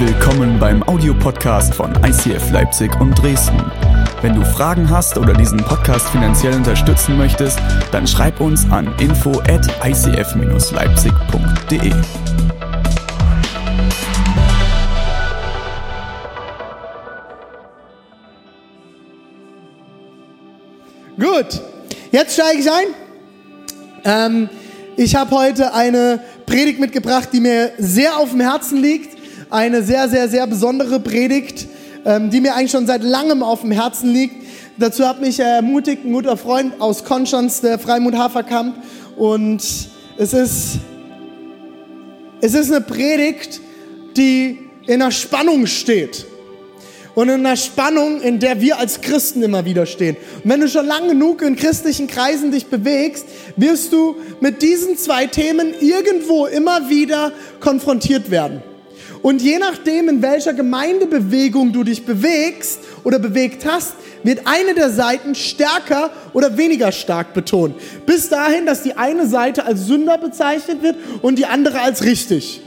Willkommen beim Audiopodcast von ICF Leipzig und Dresden. Wenn du Fragen hast oder diesen Podcast finanziell unterstützen möchtest, dann schreib uns an info at icf-leipzig.de. Gut, jetzt steige ich ein. Ähm, ich habe heute eine Predigt mitgebracht, die mir sehr auf dem Herzen liegt. Eine sehr, sehr, sehr besondere Predigt, ähm, die mir eigentlich schon seit langem auf dem Herzen liegt. Dazu hat mich ermutigt ein guter Freund aus Konstanz, der Freimut Haferkamp. Und es ist, es ist eine Predigt, die in der Spannung steht und in einer Spannung, in der wir als Christen immer wieder stehen. Und wenn du schon lang genug in christlichen Kreisen dich bewegst, wirst du mit diesen zwei Themen irgendwo immer wieder konfrontiert werden. Und je nachdem, in welcher Gemeindebewegung du dich bewegst oder bewegt hast, wird eine der Seiten stärker oder weniger stark betont. Bis dahin, dass die eine Seite als Sünder bezeichnet wird und die andere als richtig.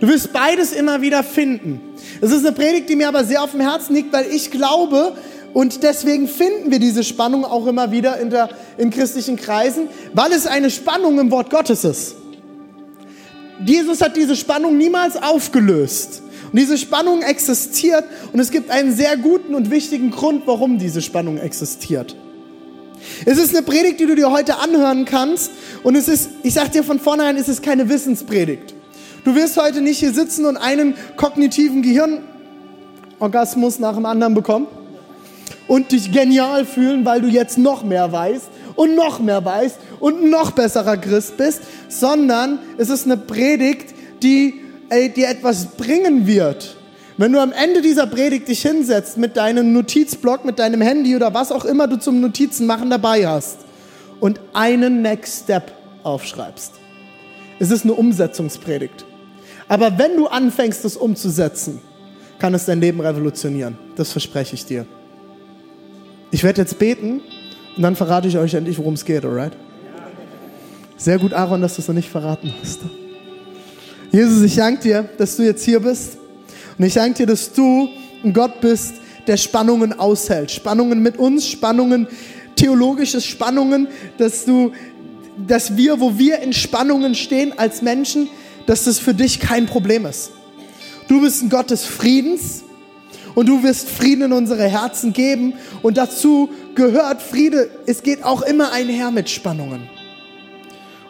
Du wirst beides immer wieder finden. Es ist eine Predigt, die mir aber sehr auf dem Herzen liegt, weil ich glaube, und deswegen finden wir diese Spannung auch immer wieder in, der, in christlichen Kreisen, weil es eine Spannung im Wort Gottes ist. Jesus hat diese Spannung niemals aufgelöst. Und diese Spannung existiert und es gibt einen sehr guten und wichtigen Grund, warum diese Spannung existiert. Es ist eine Predigt, die du dir heute anhören kannst und es ist, ich sag dir von vornherein, es ist keine Wissenspredigt. Du wirst heute nicht hier sitzen und einen kognitiven Gehirnorgasmus nach dem anderen bekommen und dich genial fühlen, weil du jetzt noch mehr weißt und noch mehr weißt und noch besserer Christ bist, sondern es ist eine Predigt, die ey, dir etwas bringen wird. Wenn du am Ende dieser Predigt dich hinsetzt mit deinem Notizblock, mit deinem Handy oder was auch immer du zum Notizen machen dabei hast und einen Next Step aufschreibst. Es ist eine Umsetzungspredigt. Aber wenn du anfängst, das umzusetzen, kann es dein Leben revolutionieren. Das verspreche ich dir. Ich werde jetzt beten und dann verrate ich euch endlich, worum es geht, alright? Sehr gut, Aaron, dass du es noch nicht verraten hast. Jesus, ich danke dir, dass du jetzt hier bist. Und ich danke dir, dass du ein Gott bist, der Spannungen aushält. Spannungen mit uns, Spannungen, theologische Spannungen, dass du, dass wir, wo wir in Spannungen stehen als Menschen, dass das für dich kein Problem ist. Du bist ein Gott des Friedens und du wirst Frieden in unsere Herzen geben und dazu gehört Friede. Es geht auch immer einher mit Spannungen.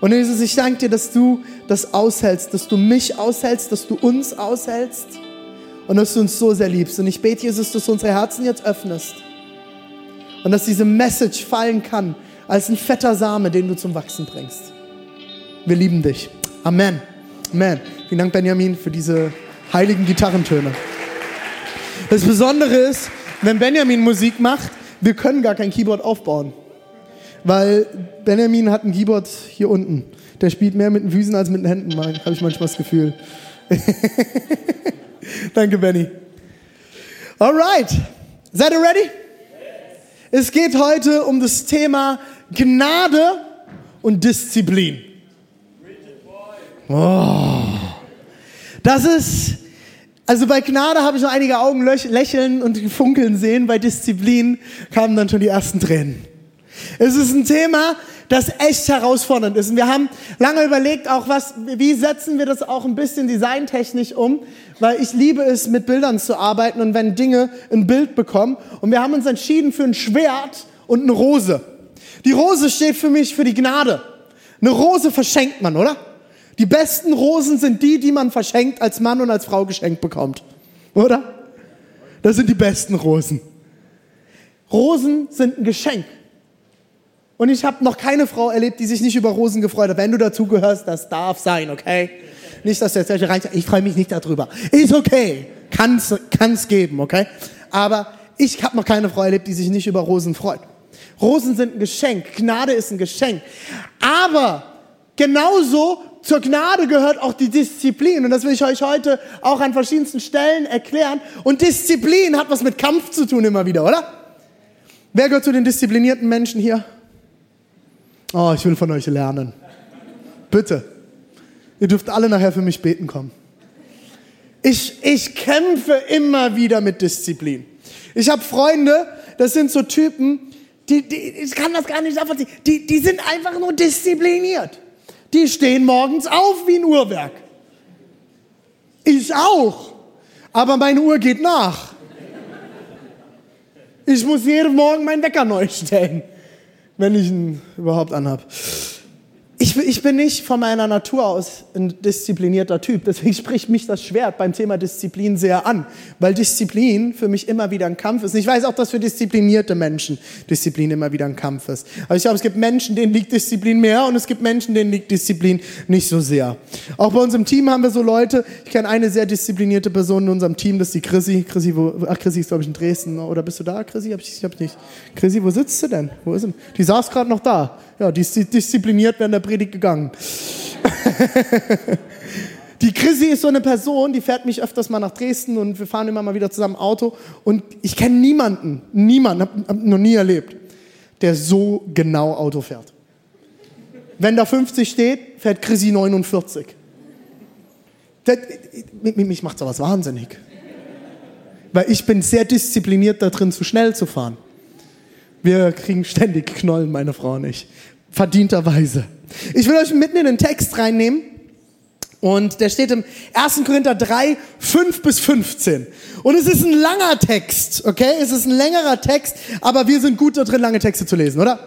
Und Jesus, ich danke dir, dass du das aushältst, dass du mich aushältst, dass du uns aushältst und dass du uns so sehr liebst. Und ich bete, Jesus, dass du unsere Herzen jetzt öffnest und dass diese Message fallen kann als ein fetter Same, den du zum Wachsen bringst. Wir lieben dich. Amen. Amen. Vielen Dank, Benjamin, für diese heiligen Gitarrentöne. Das Besondere ist, wenn Benjamin Musik macht, wir können gar kein Keyboard aufbauen. Weil Benjamin hat ein Keyboard hier unten. Der spielt mehr mit den Füßen als mit den Händen, habe ich manchmal das Gefühl. Danke, Benny. Alright. Seid ihr ready? Es geht heute um das Thema Gnade und Disziplin. Oh. Das ist, also bei Gnade habe ich noch einige Augen lächeln und funkeln sehen, bei Disziplin kamen dann schon die ersten Tränen. Es ist ein Thema, das echt herausfordernd ist. Und wir haben lange überlegt, auch was, wie setzen wir das auch ein bisschen designtechnisch um, weil ich liebe es, mit Bildern zu arbeiten und wenn Dinge ein Bild bekommen. Und wir haben uns entschieden für ein Schwert und eine Rose. Die Rose steht für mich für die Gnade. Eine Rose verschenkt man, oder? Die besten Rosen sind die, die man verschenkt als Mann und als Frau geschenkt bekommt. Oder? Das sind die besten Rosen. Rosen sind ein Geschenk. Und ich habe noch keine Frau erlebt, die sich nicht über Rosen gefreut hat. Wenn du dazu gehörst, das darf sein, okay? Nicht, dass du jetzt rein ich freue mich nicht darüber. Ist okay. Kann's, kann's geben, okay? Aber ich habe noch keine Frau erlebt, die sich nicht über Rosen freut. Rosen sind ein Geschenk. Gnade ist ein Geschenk. Aber genauso zur Gnade gehört auch die Disziplin. Und das will ich euch heute auch an verschiedensten Stellen erklären. Und Disziplin hat was mit Kampf zu tun immer wieder, oder? Wer gehört zu den disziplinierten Menschen hier? Oh, ich will von euch lernen. Bitte. Ihr dürft alle nachher für mich beten kommen. Ich, ich kämpfe immer wieder mit Disziplin. Ich habe Freunde, das sind so Typen, die, die, ich kann das gar nicht nachvollziehen, die, die sind einfach nur diszipliniert. Die stehen morgens auf wie ein Uhrwerk. Ich auch. Aber meine Uhr geht nach. Ich muss jeden Morgen meinen Wecker neu stellen, wenn ich ihn überhaupt anhab. Ich, bin nicht von meiner Natur aus ein disziplinierter Typ, deswegen spricht mich das Schwert beim Thema Disziplin sehr an, weil Disziplin für mich immer wieder ein Kampf ist. Und ich weiß auch, dass für disziplinierte Menschen Disziplin immer wieder ein Kampf ist. Aber ich glaube, es gibt Menschen, denen liegt Disziplin mehr und es gibt Menschen, denen liegt Disziplin nicht so sehr. Auch bei uns im Team haben wir so Leute, ich kenne eine sehr disziplinierte Person in unserem Team, das ist die Chrissy. Chrissy, wo, ach, Chrissy ist, glaube ich, in Dresden. Oder bist du da, Chrissy? Hab ich, ich glaube nicht. Chrissy, wo sitzt du denn? Wo ist sie? Die saß gerade noch da. Ja, die ist diszipliniert während der Predigt gegangen. die Chrissy ist so eine Person, die fährt mich öfters mal nach Dresden und wir fahren immer mal wieder zusammen Auto. Und ich kenne niemanden, niemanden, hab, hab noch nie erlebt, der so genau Auto fährt. Wenn da 50 steht, fährt Chrissy 49. Das, mich macht sowas wahnsinnig. Weil ich bin sehr diszipliniert da drin, zu schnell zu fahren. Wir kriegen ständig Knollen, meine Frau und ich. Verdienterweise. Ich will euch mitten in den Text reinnehmen. Und der steht im 1. Korinther 3, 5 bis 15. Und es ist ein langer Text, okay? Es ist ein längerer Text, aber wir sind gut da drin, lange Texte zu lesen, oder?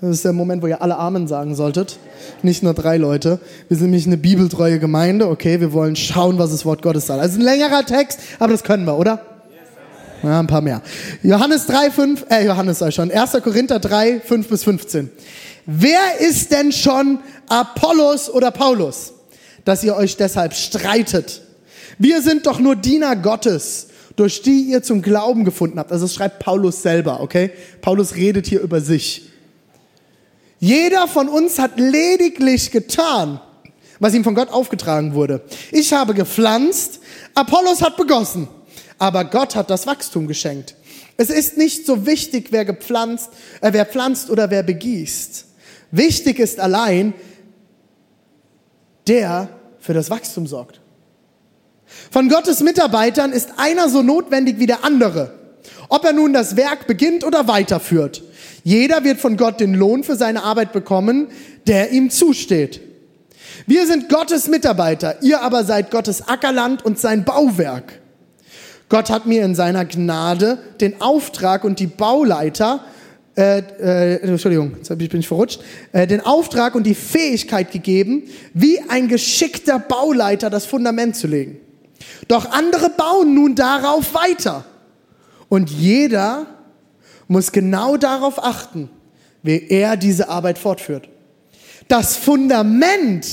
Das ist der Moment, wo ihr alle Amen sagen solltet. Nicht nur drei Leute. Wir sind nämlich eine bibeltreue Gemeinde, okay? Wir wollen schauen, was das Wort Gottes sagt. Also ein längerer Text, aber das können wir, oder? Ja, ein paar mehr. Johannes 3, 5, äh, Johannes sei schon, 1. Korinther 3, 5 bis 15. Wer ist denn schon Apollos oder Paulus, dass ihr euch deshalb streitet? Wir sind doch nur Diener Gottes, durch die ihr zum Glauben gefunden habt. Also das schreibt Paulus selber, okay? Paulus redet hier über sich. Jeder von uns hat lediglich getan, was ihm von Gott aufgetragen wurde. Ich habe gepflanzt, Apollos hat begossen aber Gott hat das Wachstum geschenkt. Es ist nicht so wichtig, wer gepflanzt, äh, wer pflanzt oder wer begießt. Wichtig ist allein, der für das Wachstum sorgt. Von Gottes Mitarbeitern ist einer so notwendig wie der andere. Ob er nun das Werk beginnt oder weiterführt. Jeder wird von Gott den Lohn für seine Arbeit bekommen, der ihm zusteht. Wir sind Gottes Mitarbeiter, ihr aber seid Gottes Ackerland und sein Bauwerk. Gott hat mir in seiner Gnade den Auftrag und die Bauleiter, äh, äh, Entschuldigung, jetzt bin ich verrutscht, äh, den Auftrag und die Fähigkeit gegeben, wie ein geschickter Bauleiter das Fundament zu legen. Doch andere bauen nun darauf weiter. Und jeder muss genau darauf achten, wie er diese Arbeit fortführt. Das Fundament,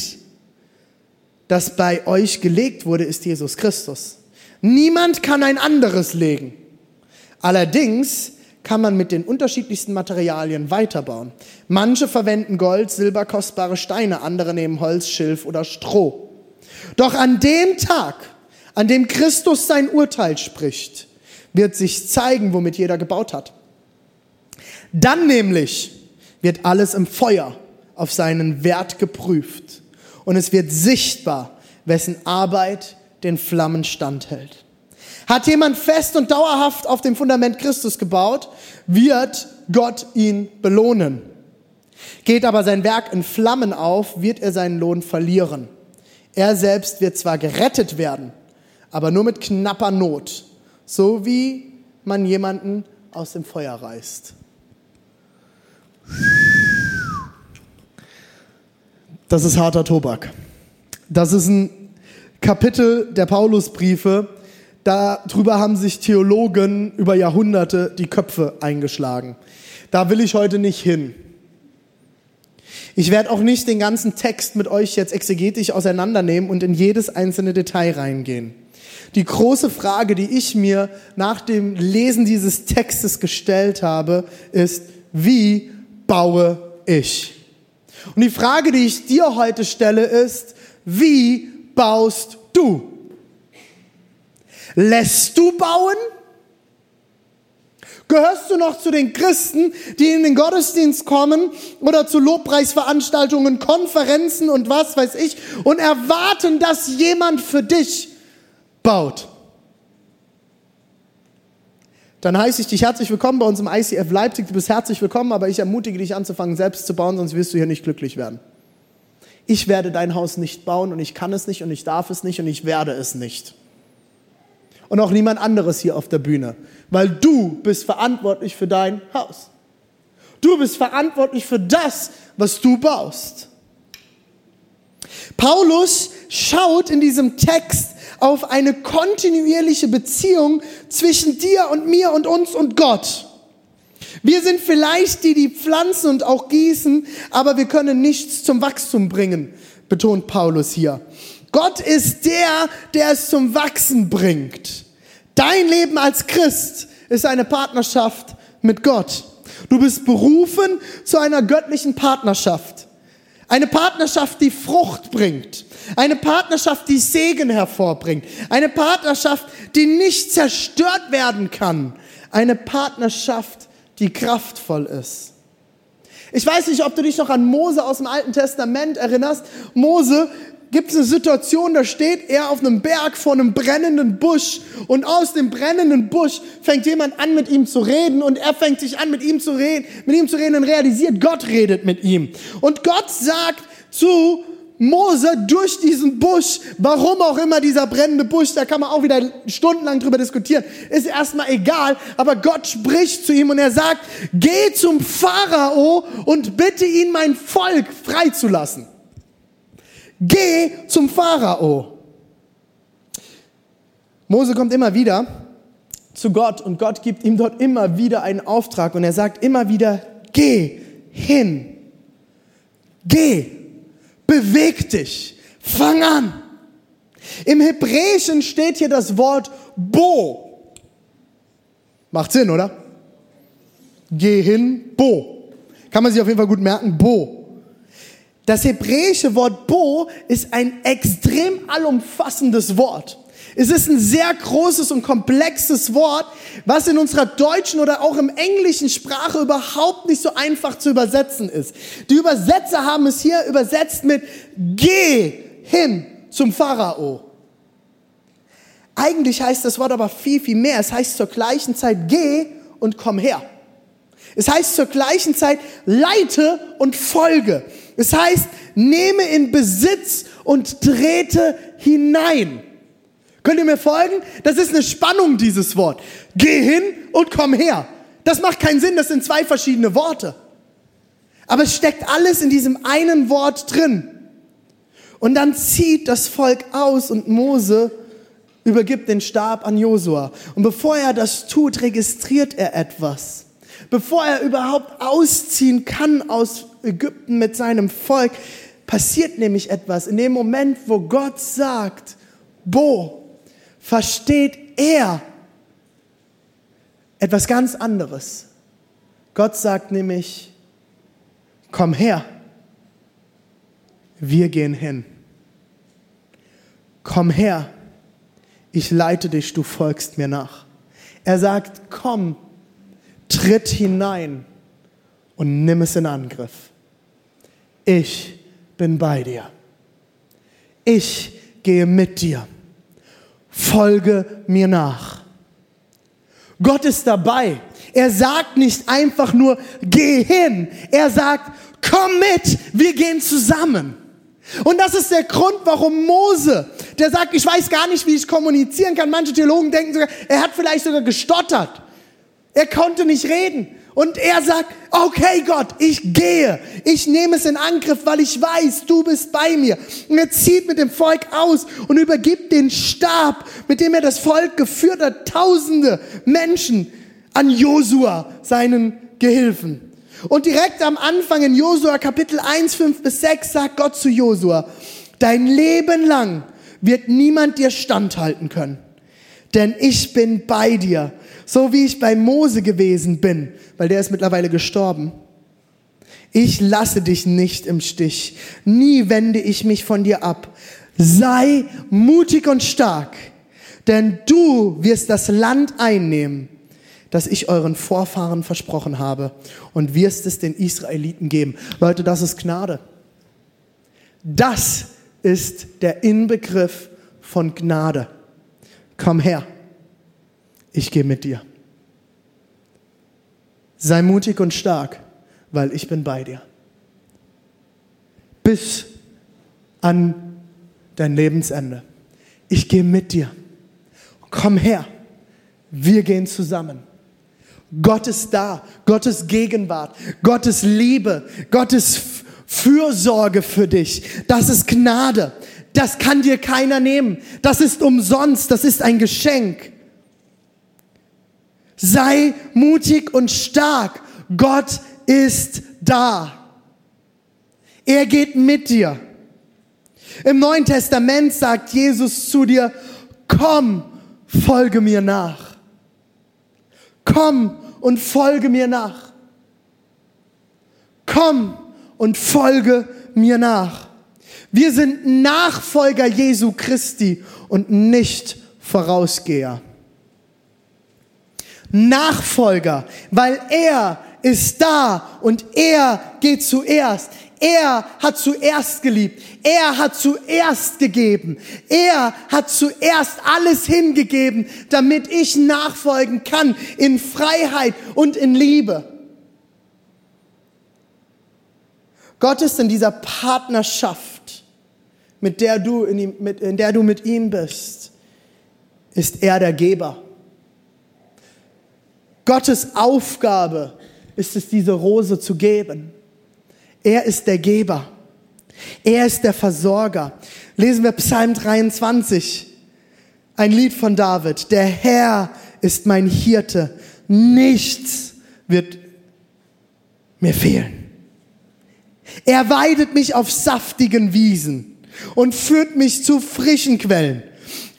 das bei euch gelegt wurde, ist Jesus Christus. Niemand kann ein anderes legen. Allerdings kann man mit den unterschiedlichsten Materialien weiterbauen. Manche verwenden Gold, Silber, kostbare Steine, andere nehmen Holz, Schilf oder Stroh. Doch an dem Tag, an dem Christus sein Urteil spricht, wird sich zeigen, womit jeder gebaut hat. Dann nämlich wird alles im Feuer auf seinen Wert geprüft und es wird sichtbar, wessen Arbeit den Flammen standhält. Hat jemand fest und dauerhaft auf dem Fundament Christus gebaut, wird Gott ihn belohnen. Geht aber sein Werk in Flammen auf, wird er seinen Lohn verlieren. Er selbst wird zwar gerettet werden, aber nur mit knapper Not, so wie man jemanden aus dem Feuer reißt. Das ist harter Tobak. Das ist ein Kapitel der Paulusbriefe, darüber haben sich Theologen über Jahrhunderte die Köpfe eingeschlagen. Da will ich heute nicht hin. Ich werde auch nicht den ganzen Text mit euch jetzt exegetisch auseinandernehmen und in jedes einzelne Detail reingehen. Die große Frage, die ich mir nach dem Lesen dieses Textes gestellt habe, ist, wie baue ich? Und die Frage, die ich dir heute stelle, ist, wie baust du? Lässt du bauen? Gehörst du noch zu den Christen, die in den Gottesdienst kommen oder zu Lobpreisveranstaltungen, Konferenzen und was weiß ich und erwarten, dass jemand für dich baut. Dann heiße ich dich herzlich willkommen bei uns im ICF Leipzig. Du bist herzlich willkommen, aber ich ermutige dich anzufangen, selbst zu bauen, sonst wirst du hier nicht glücklich werden. Ich werde dein Haus nicht bauen und ich kann es nicht und ich darf es nicht und ich werde es nicht. Und auch niemand anderes hier auf der Bühne, weil du bist verantwortlich für dein Haus. Du bist verantwortlich für das, was du baust. Paulus schaut in diesem Text auf eine kontinuierliche Beziehung zwischen dir und mir und uns und Gott. Wir sind vielleicht die, die pflanzen und auch gießen, aber wir können nichts zum Wachstum bringen, betont Paulus hier. Gott ist der, der es zum Wachsen bringt. Dein Leben als Christ ist eine Partnerschaft mit Gott. Du bist berufen zu einer göttlichen Partnerschaft. Eine Partnerschaft, die Frucht bringt. Eine Partnerschaft, die Segen hervorbringt. Eine Partnerschaft, die nicht zerstört werden kann. Eine Partnerschaft, die kraftvoll ist. Ich weiß nicht, ob du dich noch an Mose aus dem Alten Testament erinnerst. Mose gibt es eine Situation, da steht er auf einem Berg vor einem brennenden Busch und aus dem brennenden Busch fängt jemand an, mit ihm zu reden und er fängt sich an, mit ihm zu reden, mit ihm zu reden und realisiert, Gott redet mit ihm. Und Gott sagt zu Mose durch diesen Busch, warum auch immer dieser brennende Busch, da kann man auch wieder stundenlang drüber diskutieren, ist erstmal egal, aber Gott spricht zu ihm und er sagt, geh zum Pharao und bitte ihn, mein Volk freizulassen. Geh zum Pharao. Mose kommt immer wieder zu Gott und Gott gibt ihm dort immer wieder einen Auftrag und er sagt immer wieder, geh hin. Geh. Beweg dich. Fang an. Im Hebräischen steht hier das Wort Bo. Macht Sinn, oder? Geh hin, Bo. Kann man sich auf jeden Fall gut merken, Bo. Das hebräische Wort Bo ist ein extrem allumfassendes Wort. Es ist ein sehr großes und komplexes Wort, was in unserer deutschen oder auch im englischen Sprache überhaupt nicht so einfach zu übersetzen ist. Die Übersetzer haben es hier übersetzt mit Geh hin zum Pharao. Eigentlich heißt das Wort aber viel, viel mehr. Es heißt zur gleichen Zeit Geh und komm her. Es heißt zur gleichen Zeit leite und folge. Es heißt, nehme in Besitz und trete hinein. Könnt ihr mir folgen? Das ist eine Spannung, dieses Wort. Geh hin und komm her. Das macht keinen Sinn, das sind zwei verschiedene Worte. Aber es steckt alles in diesem einen Wort drin. Und dann zieht das Volk aus und Mose übergibt den Stab an Josua. Und bevor er das tut, registriert er etwas. Bevor er überhaupt ausziehen kann aus Ägypten mit seinem Volk, passiert nämlich etwas. In dem Moment, wo Gott sagt, Bo, versteht er etwas ganz anderes. Gott sagt nämlich, komm her, wir gehen hin. Komm her, ich leite dich, du folgst mir nach. Er sagt, komm, tritt hinein und nimm es in Angriff ich bin bei dir. Ich gehe mit dir. Folge mir nach. Gott ist dabei. Er sagt nicht einfach nur, geh hin. Er sagt, komm mit, wir gehen zusammen. Und das ist der Grund, warum Mose, der sagt, ich weiß gar nicht, wie ich kommunizieren kann. Manche Theologen denken sogar, er hat vielleicht sogar gestottert. Er konnte nicht reden. Und er sagt, okay Gott, ich gehe, ich nehme es in Angriff, weil ich weiß, du bist bei mir. Und er zieht mit dem Volk aus und übergibt den Stab, mit dem er das Volk geführt hat, tausende Menschen an Josua, seinen Gehilfen. Und direkt am Anfang in Josua Kapitel 1, 5 bis 6 sagt Gott zu Josua, dein Leben lang wird niemand dir standhalten können, denn ich bin bei dir so wie ich bei Mose gewesen bin, weil der ist mittlerweile gestorben. Ich lasse dich nicht im Stich. Nie wende ich mich von dir ab. Sei mutig und stark, denn du wirst das Land einnehmen, das ich euren Vorfahren versprochen habe und wirst es den Israeliten geben. Leute, das ist Gnade. Das ist der Inbegriff von Gnade. komm her, ich gehe mit dir. Sei mutig und stark, weil ich bin bei dir. Bis an dein Lebensende. Ich gehe mit dir. Komm her, wir gehen zusammen. Gott ist da, Gottes Gegenwart, Gottes Liebe, Gottes Fürsorge für dich. Das ist Gnade. Das kann dir keiner nehmen. Das ist umsonst. Das ist ein Geschenk. Sei mutig und stark. Gott ist da. Er geht mit dir. Im Neuen Testament sagt Jesus zu dir, komm, folge mir nach. Komm und folge mir nach. Komm und folge mir nach. Wir sind Nachfolger Jesu Christi und nicht Vorausgeher. Nachfolger, weil er ist da und er geht zuerst. Er hat zuerst geliebt. Er hat zuerst gegeben. Er hat zuerst alles hingegeben, damit ich nachfolgen kann in Freiheit und in Liebe. Gott ist in dieser Partnerschaft, mit der du, in, ihm, mit, in der du mit ihm bist, ist er der Geber. Gottes Aufgabe ist es, diese Rose zu geben. Er ist der Geber. Er ist der Versorger. Lesen wir Psalm 23, ein Lied von David. Der Herr ist mein Hirte. Nichts wird mir fehlen. Er weidet mich auf saftigen Wiesen und führt mich zu frischen Quellen.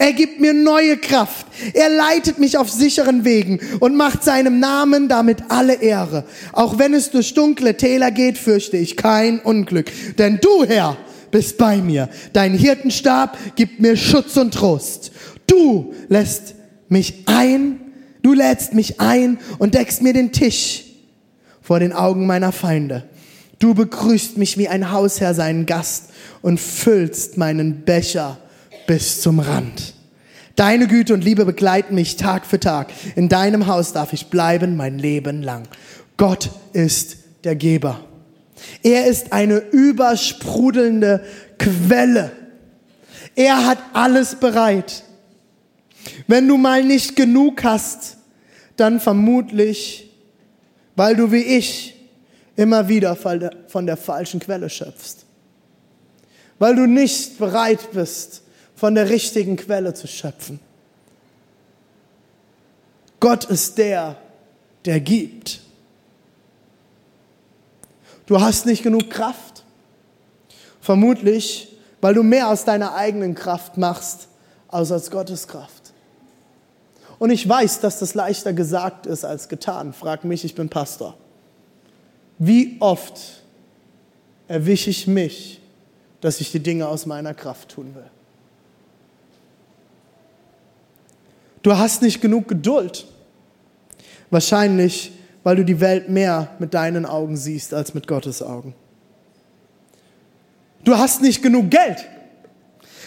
Er gibt mir neue Kraft. Er leitet mich auf sicheren Wegen und macht seinem Namen damit alle Ehre. Auch wenn es durch dunkle Täler geht, fürchte ich kein Unglück. Denn du, Herr, bist bei mir. Dein Hirtenstab gibt mir Schutz und Trost. Du lässt mich ein, du lädst mich ein und deckst mir den Tisch vor den Augen meiner Feinde. Du begrüßt mich wie ein Hausherr seinen Gast und füllst meinen Becher bis zum Rand. Deine Güte und Liebe begleiten mich Tag für Tag. In deinem Haus darf ich bleiben mein Leben lang. Gott ist der Geber. Er ist eine übersprudelnde Quelle. Er hat alles bereit. Wenn du mal nicht genug hast, dann vermutlich, weil du wie ich immer wieder von der falschen Quelle schöpfst. Weil du nicht bereit bist, von der richtigen Quelle zu schöpfen. Gott ist der, der gibt. Du hast nicht genug Kraft. Vermutlich, weil du mehr aus deiner eigenen Kraft machst, als aus Gottes Kraft. Und ich weiß, dass das leichter gesagt ist als getan. Frag mich, ich bin Pastor. Wie oft erwische ich mich, dass ich die Dinge aus meiner Kraft tun will? Du hast nicht genug Geduld. Wahrscheinlich, weil du die Welt mehr mit deinen Augen siehst als mit Gottes Augen. Du hast nicht genug Geld.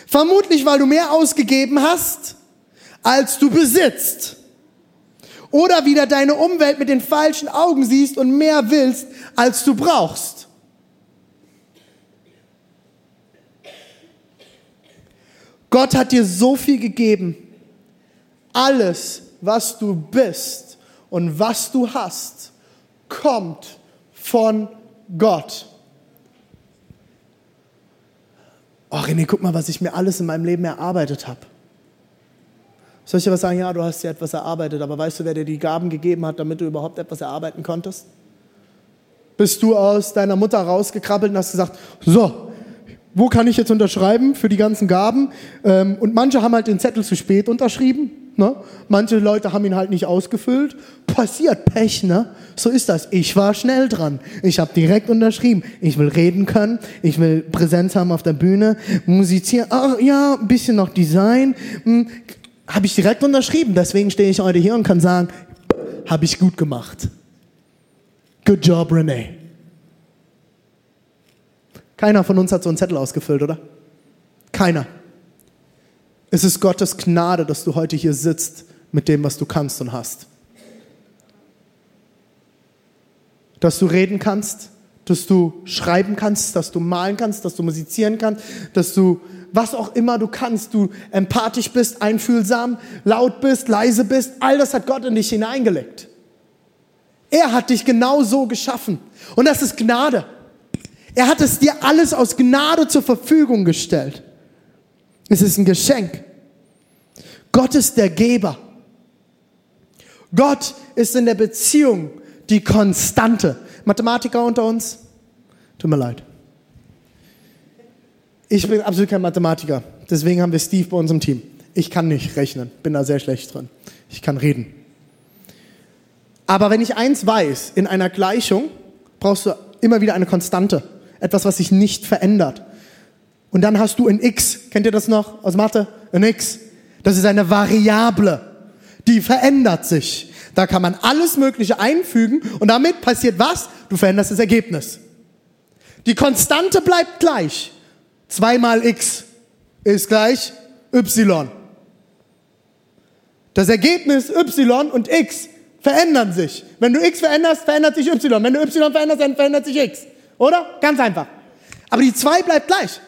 Vermutlich, weil du mehr ausgegeben hast, als du besitzt. Oder wieder deine Umwelt mit den falschen Augen siehst und mehr willst, als du brauchst. Gott hat dir so viel gegeben. Alles, was du bist und was du hast, kommt von Gott. Oh René, guck mal, was ich mir alles in meinem Leben erarbeitet habe. Soll ich dir was sagen? Ja, du hast dir etwas erarbeitet, aber weißt du, wer dir die Gaben gegeben hat, damit du überhaupt etwas erarbeiten konntest? Bist du aus deiner Mutter rausgekrabbelt und hast gesagt, so, wo kann ich jetzt unterschreiben für die ganzen Gaben? Ähm, und manche haben halt den Zettel zu spät unterschrieben. Ne? Manche Leute haben ihn halt nicht ausgefüllt. Passiert, Pech, ne? So ist das. Ich war schnell dran. Ich habe direkt unterschrieben. Ich will reden können. Ich will Präsenz haben auf der Bühne. Musizieren. Ah, ja, ein bisschen noch Design. Hm, habe ich direkt unterschrieben. Deswegen stehe ich heute hier und kann sagen, habe ich gut gemacht. Good job, Renee. Keiner von uns hat so einen Zettel ausgefüllt, oder? Keiner. Es ist Gottes Gnade, dass du heute hier sitzt mit dem, was du kannst und hast. Dass du reden kannst, dass du schreiben kannst, dass du malen kannst, dass du musizieren kannst, dass du was auch immer du kannst, du empathisch bist, einfühlsam, laut bist, leise bist, all das hat Gott in dich hineingelegt. Er hat dich genau so geschaffen. Und das ist Gnade. Er hat es dir alles aus Gnade zur Verfügung gestellt. Es ist ein Geschenk. Gott ist der Geber. Gott ist in der Beziehung die Konstante. Mathematiker unter uns? Tut mir leid. Ich bin absolut kein Mathematiker. Deswegen haben wir Steve bei uns im Team. Ich kann nicht rechnen, bin da sehr schlecht drin. Ich kann reden. Aber wenn ich eins weiß, in einer Gleichung brauchst du immer wieder eine Konstante. Etwas, was sich nicht verändert. Und dann hast du ein X. Kennt ihr das noch aus Mathe? Ein X. Das ist eine Variable. Die verändert sich. Da kann man alles Mögliche einfügen und damit passiert was? Du veränderst das Ergebnis. Die Konstante bleibt gleich. 2 mal x ist gleich y. Das Ergebnis y und x verändern sich. Wenn du x veränderst, verändert sich y. Wenn du y veränderst, dann verändert sich x. Oder? Ganz einfach. Aber die 2 bleibt gleich.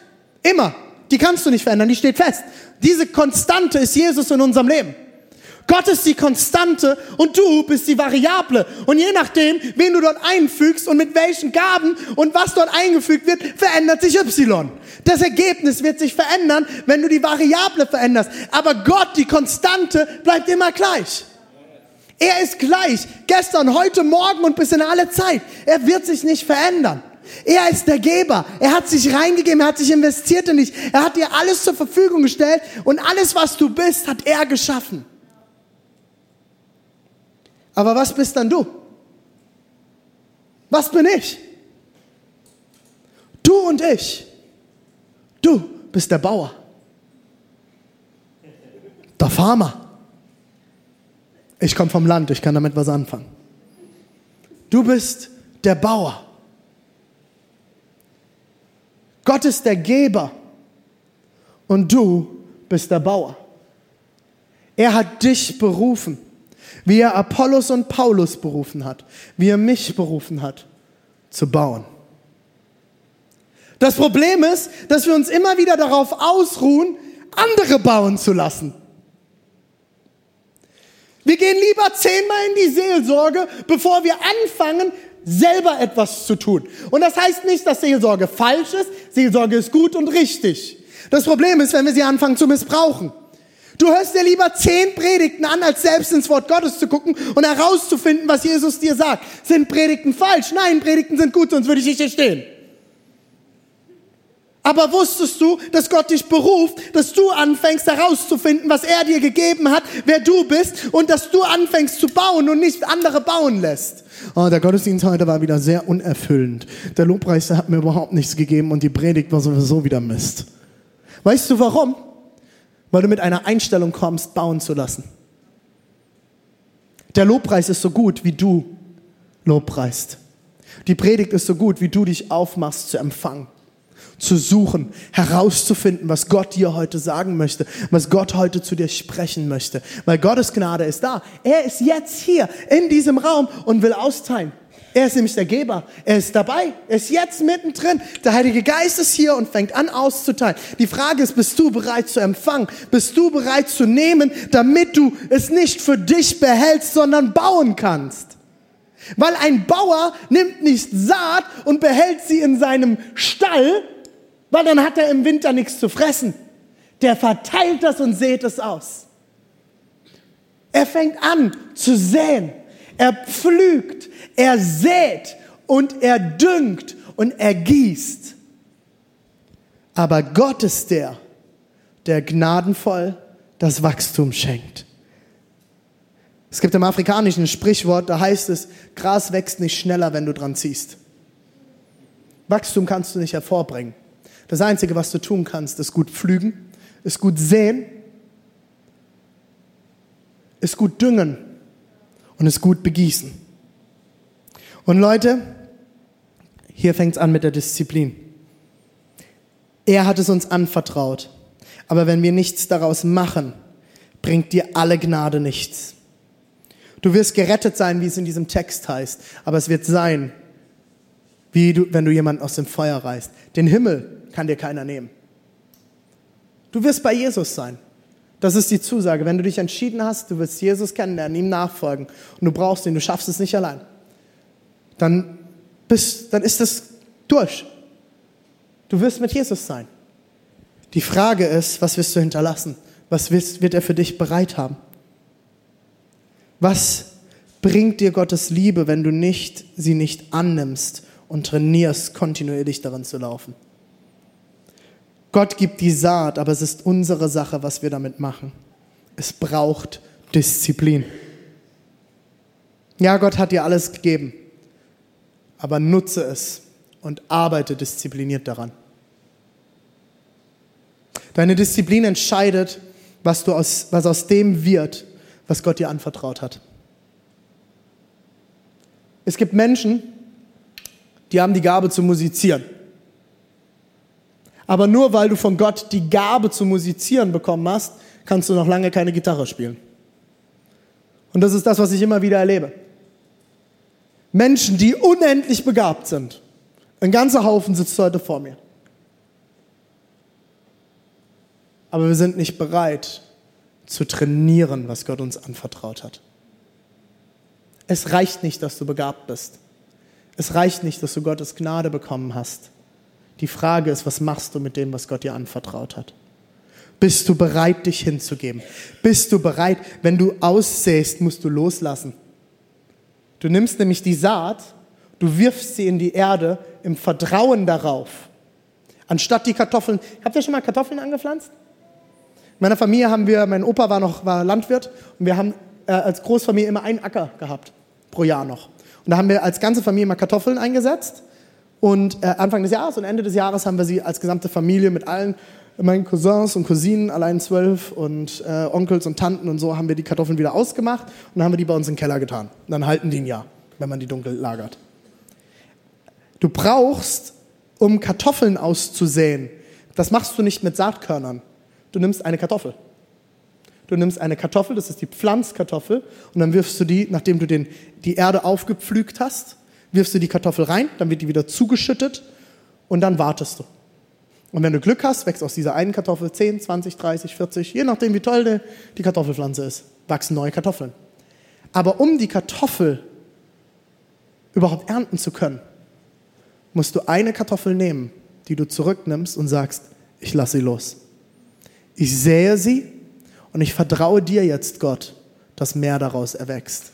Immer. Die kannst du nicht verändern, die steht fest. Diese Konstante ist Jesus in unserem Leben. Gott ist die Konstante und du bist die Variable. Und je nachdem, wen du dort einfügst und mit welchen Gaben und was dort eingefügt wird, verändert sich Y. Das Ergebnis wird sich verändern, wenn du die Variable veränderst. Aber Gott, die Konstante, bleibt immer gleich. Er ist gleich. Gestern, heute, morgen und bis in alle Zeit. Er wird sich nicht verändern. Er ist der Geber. Er hat sich reingegeben, er hat sich investiert in dich. Er hat dir alles zur Verfügung gestellt und alles, was du bist, hat er geschaffen. Aber was bist dann du? Was bin ich? Du und ich. Du bist der Bauer. Der Farmer. Ich komme vom Land, ich kann damit was anfangen. Du bist der Bauer. Gott ist der Geber und du bist der Bauer. Er hat dich berufen wie er Apollos und Paulus berufen hat, wie er mich berufen hat, zu bauen. Das Problem ist, dass wir uns immer wieder darauf ausruhen, andere bauen zu lassen. Wir gehen lieber zehnmal in die Seelsorge, bevor wir anfangen, selber etwas zu tun. Und das heißt nicht, dass Seelsorge falsch ist. Seelsorge ist gut und richtig. Das Problem ist, wenn wir sie anfangen zu missbrauchen. Du hörst dir lieber zehn Predigten an, als selbst ins Wort Gottes zu gucken und herauszufinden, was Jesus dir sagt. Sind Predigten falsch? Nein, Predigten sind gut, sonst würde ich nicht hier stehen. Aber wusstest du, dass Gott dich beruft, dass du anfängst herauszufinden, was er dir gegeben hat, wer du bist und dass du anfängst zu bauen und nicht andere bauen lässt? Oh, der Gottesdienst heute war wieder sehr unerfüllend. Der Lobpreis hat mir überhaupt nichts gegeben und die Predigt war sowieso wieder Mist. Weißt du warum? weil du mit einer Einstellung kommst, bauen zu lassen. Der Lobpreis ist so gut, wie du Lobpreist. Die Predigt ist so gut, wie du dich aufmachst zu empfangen, zu suchen, herauszufinden, was Gott dir heute sagen möchte, was Gott heute zu dir sprechen möchte. Weil Gottes Gnade ist da. Er ist jetzt hier in diesem Raum und will austeilen. Er ist nämlich der Geber. Er ist dabei. Er ist jetzt mittendrin. Der Heilige Geist ist hier und fängt an auszuteilen. Die Frage ist, bist du bereit zu empfangen? Bist du bereit zu nehmen, damit du es nicht für dich behältst, sondern bauen kannst? Weil ein Bauer nimmt nicht Saat und behält sie in seinem Stall, weil dann hat er im Winter nichts zu fressen. Der verteilt das und sät es aus. Er fängt an zu säen. Er pflügt, er sät und er düngt und er gießt. Aber Gott ist der, der gnadenvoll das Wachstum schenkt. Es gibt im Afrikanischen ein Sprichwort, da heißt es, Gras wächst nicht schneller, wenn du dran ziehst. Wachstum kannst du nicht hervorbringen. Das Einzige, was du tun kannst, ist gut pflügen, ist gut säen, ist gut düngen und es gut begießen. Und Leute, hier fängt es an mit der Disziplin. Er hat es uns anvertraut. Aber wenn wir nichts daraus machen, bringt dir alle Gnade nichts. Du wirst gerettet sein, wie es in diesem Text heißt, aber es wird sein, wie du, wenn du jemanden aus dem Feuer reißt. Den Himmel kann dir keiner nehmen. Du wirst bei Jesus sein. Das ist die Zusage. Wenn du dich entschieden hast, du willst Jesus kennenlernen, ihm nachfolgen und du brauchst ihn, du schaffst es nicht allein, dann, bist, dann ist es durch. Du wirst mit Jesus sein. Die Frage ist, was wirst du hinterlassen? Was wird er für dich bereit haben? Was bringt dir Gottes Liebe, wenn du nicht, sie nicht annimmst und trainierst, kontinuierlich darin zu laufen? Gott gibt die Saat, aber es ist unsere Sache, was wir damit machen. Es braucht Disziplin. Ja, Gott hat dir alles gegeben, aber nutze es und arbeite diszipliniert daran. Deine Disziplin entscheidet, was, du aus, was aus dem wird, was Gott dir anvertraut hat. Es gibt Menschen, die haben die Gabe zu musizieren. Aber nur weil du von Gott die Gabe zu musizieren bekommen hast, kannst du noch lange keine Gitarre spielen. Und das ist das, was ich immer wieder erlebe. Menschen, die unendlich begabt sind. Ein ganzer Haufen sitzt heute vor mir. Aber wir sind nicht bereit zu trainieren, was Gott uns anvertraut hat. Es reicht nicht, dass du begabt bist. Es reicht nicht, dass du Gottes Gnade bekommen hast. Die Frage ist, was machst du mit dem, was Gott dir anvertraut hat? Bist du bereit, dich hinzugeben? Bist du bereit, wenn du aussäst, musst du loslassen. Du nimmst nämlich die Saat, du wirfst sie in die Erde im Vertrauen darauf. Anstatt die Kartoffeln, habt ihr schon mal Kartoffeln angepflanzt? In meiner Familie haben wir, mein Opa war noch war Landwirt und wir haben äh, als Großfamilie immer einen Acker gehabt pro Jahr noch. Und da haben wir als ganze Familie mal Kartoffeln eingesetzt und äh, Anfang des Jahres und Ende des Jahres haben wir sie als gesamte Familie mit allen meinen Cousins und Cousinen, allein zwölf und äh, Onkels und Tanten und so haben wir die Kartoffeln wieder ausgemacht und dann haben wir die bei uns den Keller getan. Und dann halten die ein Jahr, wenn man die dunkel lagert. Du brauchst, um Kartoffeln auszusäen, das machst du nicht mit Saatkörnern. Du nimmst eine Kartoffel. Du nimmst eine Kartoffel, das ist die Pflanzkartoffel, und dann wirfst du die, nachdem du den, die Erde aufgepflügt hast, wirfst du die Kartoffel rein, dann wird die wieder zugeschüttet und dann wartest du. Und wenn du Glück hast, wächst aus dieser einen Kartoffel 10, 20, 30, 40, je nachdem wie toll die, Kartoffelpflanze ist, wachsen neue Kartoffeln. Aber um die Kartoffel überhaupt ernten zu können, musst du eine Kartoffel nehmen, die du zurücknimmst und sagst, ich lasse sie los. Ich sähe sie und ich vertraue dir jetzt, Gott, dass mehr daraus erwächst.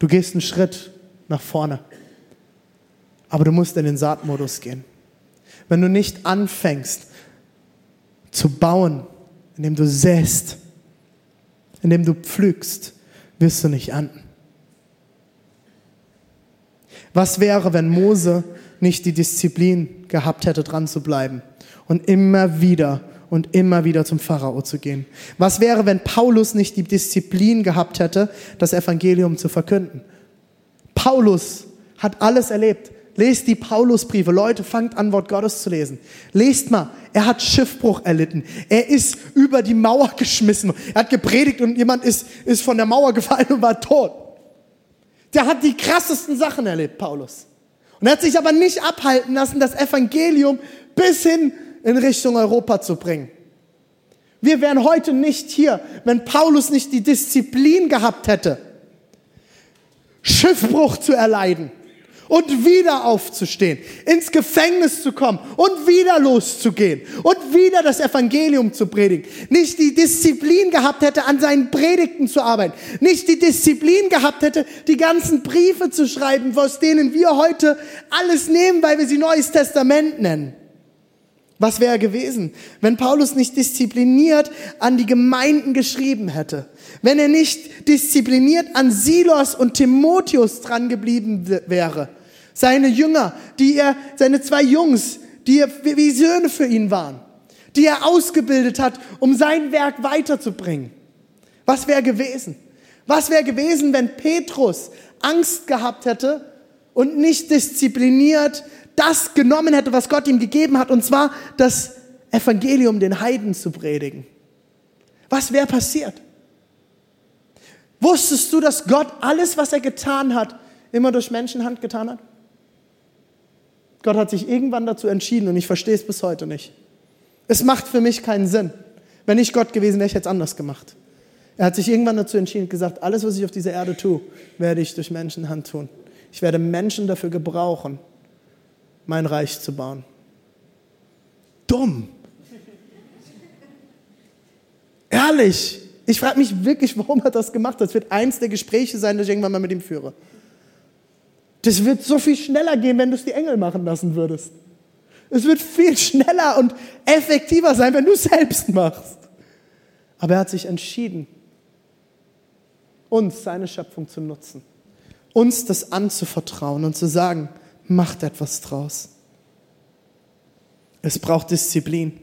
Du gehst einen Schritt nach vorne, aber du musst in den Saatmodus gehen. Wenn du nicht anfängst zu bauen, indem du säst, indem du pflügst, wirst du nicht ernten. Was wäre, wenn Mose nicht die Disziplin gehabt hätte, dran zu bleiben? und immer wieder und immer wieder zum Pharao zu gehen. Was wäre, wenn Paulus nicht die Disziplin gehabt hätte, das Evangelium zu verkünden? Paulus hat alles erlebt. Lest die Paulusbriefe. Leute, fangt an, Wort Gottes zu lesen. Lest mal. Er hat Schiffbruch erlitten. Er ist über die Mauer geschmissen. Er hat gepredigt und jemand ist, ist von der Mauer gefallen und war tot. Der hat die krassesten Sachen erlebt, Paulus. Und er hat sich aber nicht abhalten lassen, das Evangelium bis hin in Richtung Europa zu bringen. Wir wären heute nicht hier, wenn Paulus nicht die Disziplin gehabt hätte, Schiffbruch zu erleiden und wieder aufzustehen, ins Gefängnis zu kommen und wieder loszugehen und wieder das Evangelium zu predigen. Nicht die Disziplin gehabt hätte, an seinen Predigten zu arbeiten. Nicht die Disziplin gehabt hätte, die ganzen Briefe zu schreiben, aus denen wir heute alles nehmen, weil wir sie Neues Testament nennen. Was wäre gewesen, wenn Paulus nicht diszipliniert an die Gemeinden geschrieben hätte? Wenn er nicht diszipliniert an Silos und Timotheus dran geblieben wäre? Seine Jünger, die er, seine zwei Jungs, die er, wie Söhne für ihn waren, die er ausgebildet hat, um sein Werk weiterzubringen. Was wäre gewesen? Was wäre gewesen, wenn Petrus Angst gehabt hätte und nicht diszipliniert das genommen hätte, was Gott ihm gegeben hat, und zwar das Evangelium den Heiden zu predigen. Was wäre passiert? Wusstest du, dass Gott alles, was er getan hat, immer durch Menschenhand getan hat? Gott hat sich irgendwann dazu entschieden und ich verstehe es bis heute nicht. Es macht für mich keinen Sinn. Wenn ich Gott gewesen wäre, ich hätte es anders gemacht. Er hat sich irgendwann dazu entschieden und gesagt, alles, was ich auf dieser Erde tue, werde ich durch Menschenhand tun. Ich werde Menschen dafür gebrauchen, mein Reich zu bauen. Dumm. Ehrlich. Ich frage mich wirklich, warum er das gemacht hat. Das wird eins der Gespräche sein, das ich irgendwann mal mit ihm führe. Das wird so viel schneller gehen, wenn du es die Engel machen lassen würdest. Es wird viel schneller und effektiver sein, wenn du es selbst machst. Aber er hat sich entschieden, uns, seine Schöpfung zu nutzen, uns das anzuvertrauen und zu sagen, macht etwas draus. Es braucht Disziplin.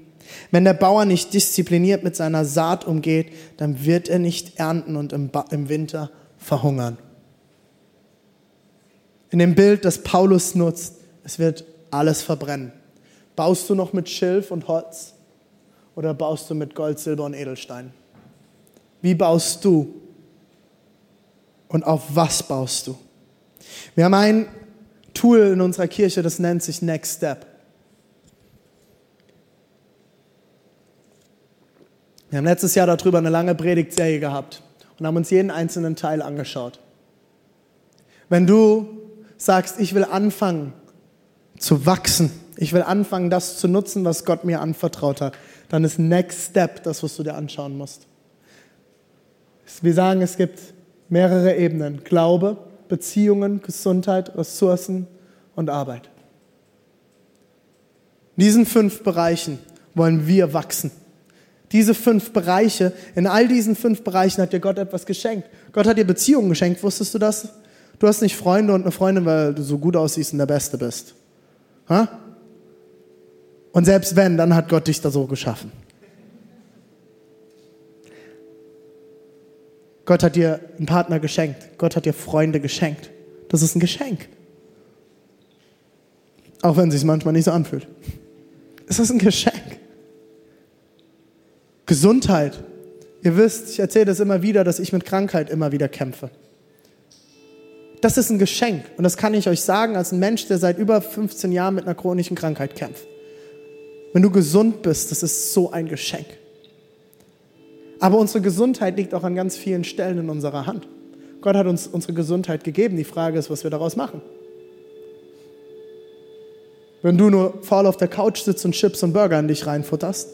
Wenn der Bauer nicht diszipliniert mit seiner Saat umgeht, dann wird er nicht ernten und im, im Winter verhungern. In dem Bild, das Paulus nutzt, es wird alles verbrennen. Baust du noch mit Schilf und Holz oder baust du mit Gold, Silber und Edelstein? Wie baust du? Und auf was baust du? Wir haben ein Tool in unserer Kirche, das nennt sich Next Step. Wir haben letztes Jahr darüber eine lange Predigtserie gehabt und haben uns jeden einzelnen Teil angeschaut. Wenn du sagst, ich will anfangen zu wachsen, ich will anfangen, das zu nutzen, was Gott mir anvertraut hat, dann ist Next Step das, was du dir anschauen musst. Wir sagen, es gibt mehrere Ebenen. Glaube, Beziehungen, Gesundheit, Ressourcen und Arbeit. In diesen fünf Bereichen wollen wir wachsen. Diese fünf Bereiche, in all diesen fünf Bereichen hat dir Gott etwas geschenkt. Gott hat dir Beziehungen geschenkt, wusstest du das? Du hast nicht Freunde und eine Freundin, weil du so gut aussiehst und der Beste bist. Ha? Und selbst wenn, dann hat Gott dich da so geschaffen. Gott hat dir einen Partner geschenkt. Gott hat dir Freunde geschenkt. Das ist ein Geschenk. Auch wenn es sich manchmal nicht so anfühlt. Es ist ein Geschenk. Gesundheit. Ihr wisst, ich erzähle das immer wieder, dass ich mit Krankheit immer wieder kämpfe. Das ist ein Geschenk. Und das kann ich euch sagen als ein Mensch, der seit über 15 Jahren mit einer chronischen Krankheit kämpft. Wenn du gesund bist, das ist so ein Geschenk. Aber unsere Gesundheit liegt auch an ganz vielen Stellen in unserer Hand. Gott hat uns unsere Gesundheit gegeben. Die Frage ist, was wir daraus machen. Wenn du nur faul auf der Couch sitzt und Chips und Burger in dich reinfutterst,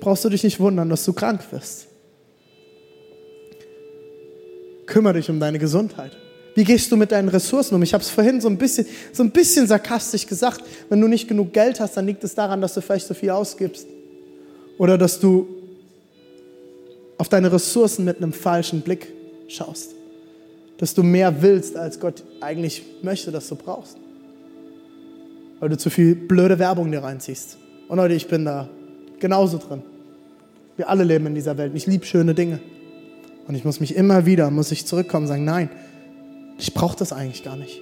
brauchst du dich nicht wundern, dass du krank wirst. Kümmere dich um deine Gesundheit. Wie gehst du mit deinen Ressourcen um? Ich habe es vorhin so ein, bisschen, so ein bisschen sarkastisch gesagt. Wenn du nicht genug Geld hast, dann liegt es daran, dass du vielleicht so viel ausgibst. Oder dass du auf deine Ressourcen mit einem falschen Blick schaust. Dass du mehr willst, als Gott eigentlich möchte, dass du brauchst. Weil du zu viel blöde Werbung dir reinziehst. Und Leute, ich bin da genauso drin. Wir alle leben in dieser Welt. Ich liebe schöne Dinge. Und ich muss mich immer wieder, muss ich zurückkommen und sagen, nein, ich brauche das eigentlich gar nicht.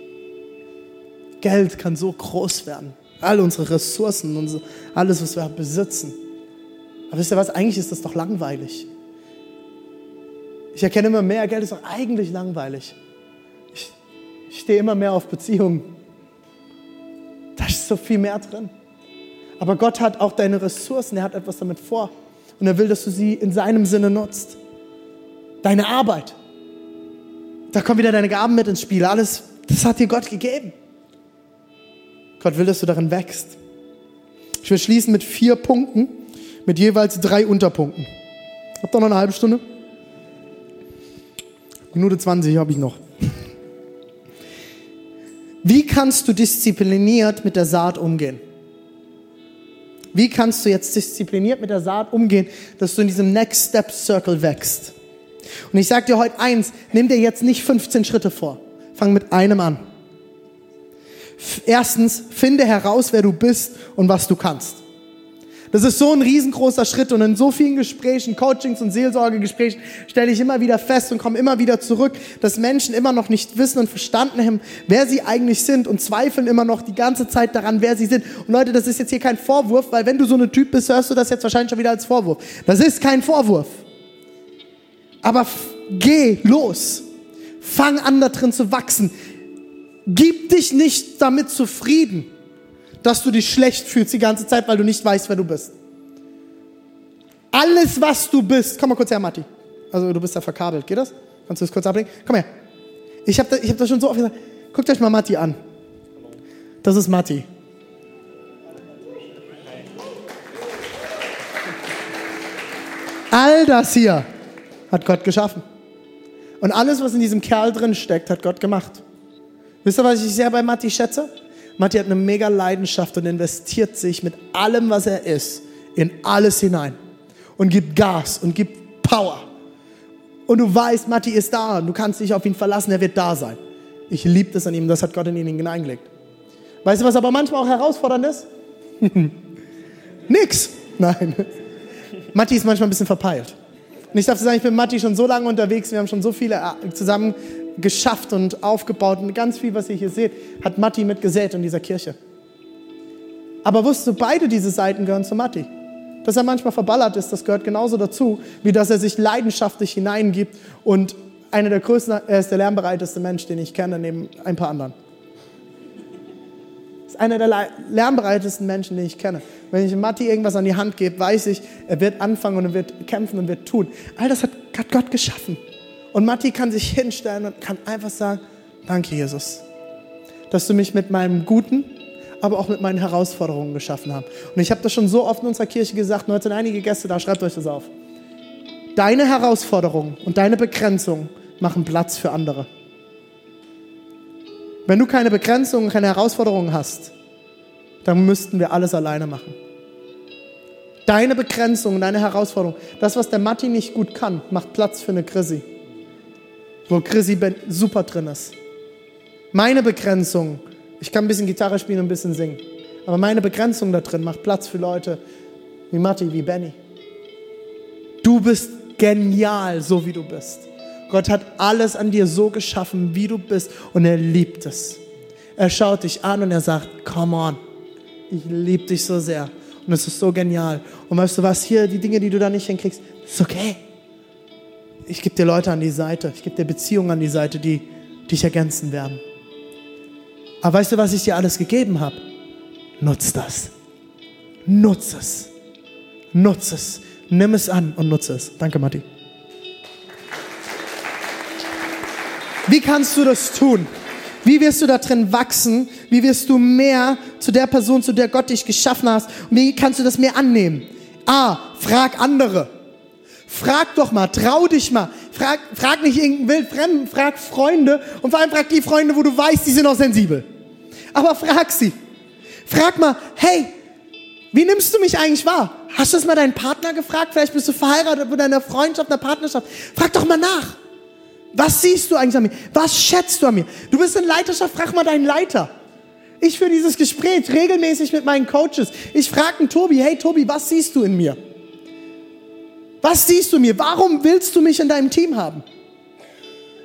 Geld kann so groß werden. All unsere Ressourcen, alles, was wir besitzen. Aber wisst ihr was? Eigentlich ist das doch langweilig. Ich erkenne immer mehr, Geld ist doch eigentlich langweilig. Ich, ich stehe immer mehr auf Beziehungen. Da ist so viel mehr drin. Aber Gott hat auch deine Ressourcen, er hat etwas damit vor. Und er will, dass du sie in seinem Sinne nutzt. Deine Arbeit, da kommen wieder deine Gaben mit ins Spiel. Alles, das hat dir Gott gegeben. Gott will, dass du darin wächst. Ich will schließen mit vier Punkten, mit jeweils drei Unterpunkten. Habt ihr noch eine halbe Stunde? Minute 20 habe ich noch. Wie kannst du diszipliniert mit der Saat umgehen? Wie kannst du jetzt diszipliniert mit der Saat umgehen, dass du in diesem Next Step Circle wächst? Und ich sage dir heute eins, nimm dir jetzt nicht 15 Schritte vor. Fang mit einem an. Erstens, finde heraus, wer du bist und was du kannst. Das ist so ein riesengroßer Schritt und in so vielen Gesprächen, Coachings und Seelsorgegesprächen stelle ich immer wieder fest und komme immer wieder zurück, dass Menschen immer noch nicht wissen und verstanden haben, wer sie eigentlich sind und zweifeln immer noch die ganze Zeit daran, wer sie sind. Und Leute, das ist jetzt hier kein Vorwurf, weil wenn du so eine Typ bist, hörst du das jetzt wahrscheinlich schon wieder als Vorwurf. Das ist kein Vorwurf. Aber geh los. Fang an, da drin zu wachsen. Gib dich nicht damit zufrieden dass du dich schlecht fühlst die ganze Zeit, weil du nicht weißt, wer du bist. Alles, was du bist, komm mal kurz her, Matti. Also du bist ja verkabelt, geht das? Kannst du das kurz ablegen? Komm her. Ich habe da, hab das schon so oft gesagt. Guckt euch mal Matti an. Das ist Matti. All das hier hat Gott geschaffen. Und alles, was in diesem Kerl drin steckt, hat Gott gemacht. Wisst ihr, was ich sehr bei Matti schätze? Matti hat eine mega Leidenschaft und investiert sich mit allem, was er ist, in alles hinein und gibt Gas und gibt Power. Und du weißt, Matti ist da und du kannst dich auf ihn verlassen, er wird da sein. Ich liebe das an ihm, das hat Gott in ihn hineingelegt. Weißt du, was aber manchmal auch herausfordernd ist? Nix. Nein. Matti ist manchmal ein bisschen verpeilt. Und ich darf dir sagen, ich bin mit Matti schon so lange unterwegs, wir haben schon so viele äh, zusammen geschafft und aufgebaut und ganz viel, was ihr hier seht, hat Matti mitgesät in dieser Kirche. Aber wusstest du, beide diese Seiten gehören zu Matti. Dass er manchmal verballert ist, das gehört genauso dazu, wie dass er sich leidenschaftlich hineingibt und einer der größten, er ist der lernbereiteste Mensch, den ich kenne, neben ein paar anderen. Ist einer der lernbereitesten Menschen, den ich kenne. Wenn ich Matti irgendwas an die Hand gebe, weiß ich, er wird anfangen und er wird kämpfen und wird tun. All das hat Gott geschaffen. Und Matti kann sich hinstellen und kann einfach sagen, danke Jesus, dass du mich mit meinem Guten, aber auch mit meinen Herausforderungen geschaffen hast. Und ich habe das schon so oft in unserer Kirche gesagt, heute sind einige Gäste da, schreibt euch das auf. Deine Herausforderungen und deine Begrenzungen machen Platz für andere. Wenn du keine Begrenzungen, keine Herausforderungen hast, dann müssten wir alles alleine machen. Deine Begrenzungen, deine Herausforderungen, das, was der Matti nicht gut kann, macht Platz für eine Chrissy wo Chrissy super drin ist. Meine Begrenzung, ich kann ein bisschen Gitarre spielen und ein bisschen singen, aber meine Begrenzung da drin macht Platz für Leute wie Matti, wie Benny. Du bist genial, so wie du bist. Gott hat alles an dir so geschaffen, wie du bist und er liebt es. Er schaut dich an und er sagt, come on, ich liebe dich so sehr und es ist so genial. Und weißt du was, hier die Dinge, die du da nicht hinkriegst, ist okay ich gebe dir Leute an die Seite, ich gebe dir Beziehungen an die Seite, die dich ergänzen werden. Aber weißt du, was ich dir alles gegeben habe? Nutz das. Nutz es. Nutz es. Nimm es an und nutze es. Danke, Matti. Wie kannst du das tun? Wie wirst du da drin wachsen? Wie wirst du mehr zu der Person, zu der Gott dich geschaffen hast? Und wie kannst du das mehr annehmen? A, frag andere. Frag doch mal, trau dich mal. Frag, frag nicht irgendeinen Wildfremden, frag Freunde und vor allem frag die Freunde, wo du weißt, die sind auch sensibel. Aber frag sie. Frag mal, hey, wie nimmst du mich eigentlich wahr? Hast du es mal deinen Partner gefragt? Vielleicht bist du verheiratet mit einer Freundschaft, einer Partnerschaft. Frag doch mal nach. Was siehst du eigentlich an mir? Was schätzt du an mir? Du bist in Leiterschaft, frag mal deinen Leiter. Ich führe dieses Gespräch regelmäßig mit meinen Coaches. Ich frage einen Tobi, hey Tobi, was siehst du in mir? Was siehst du mir? Warum willst du mich in deinem Team haben?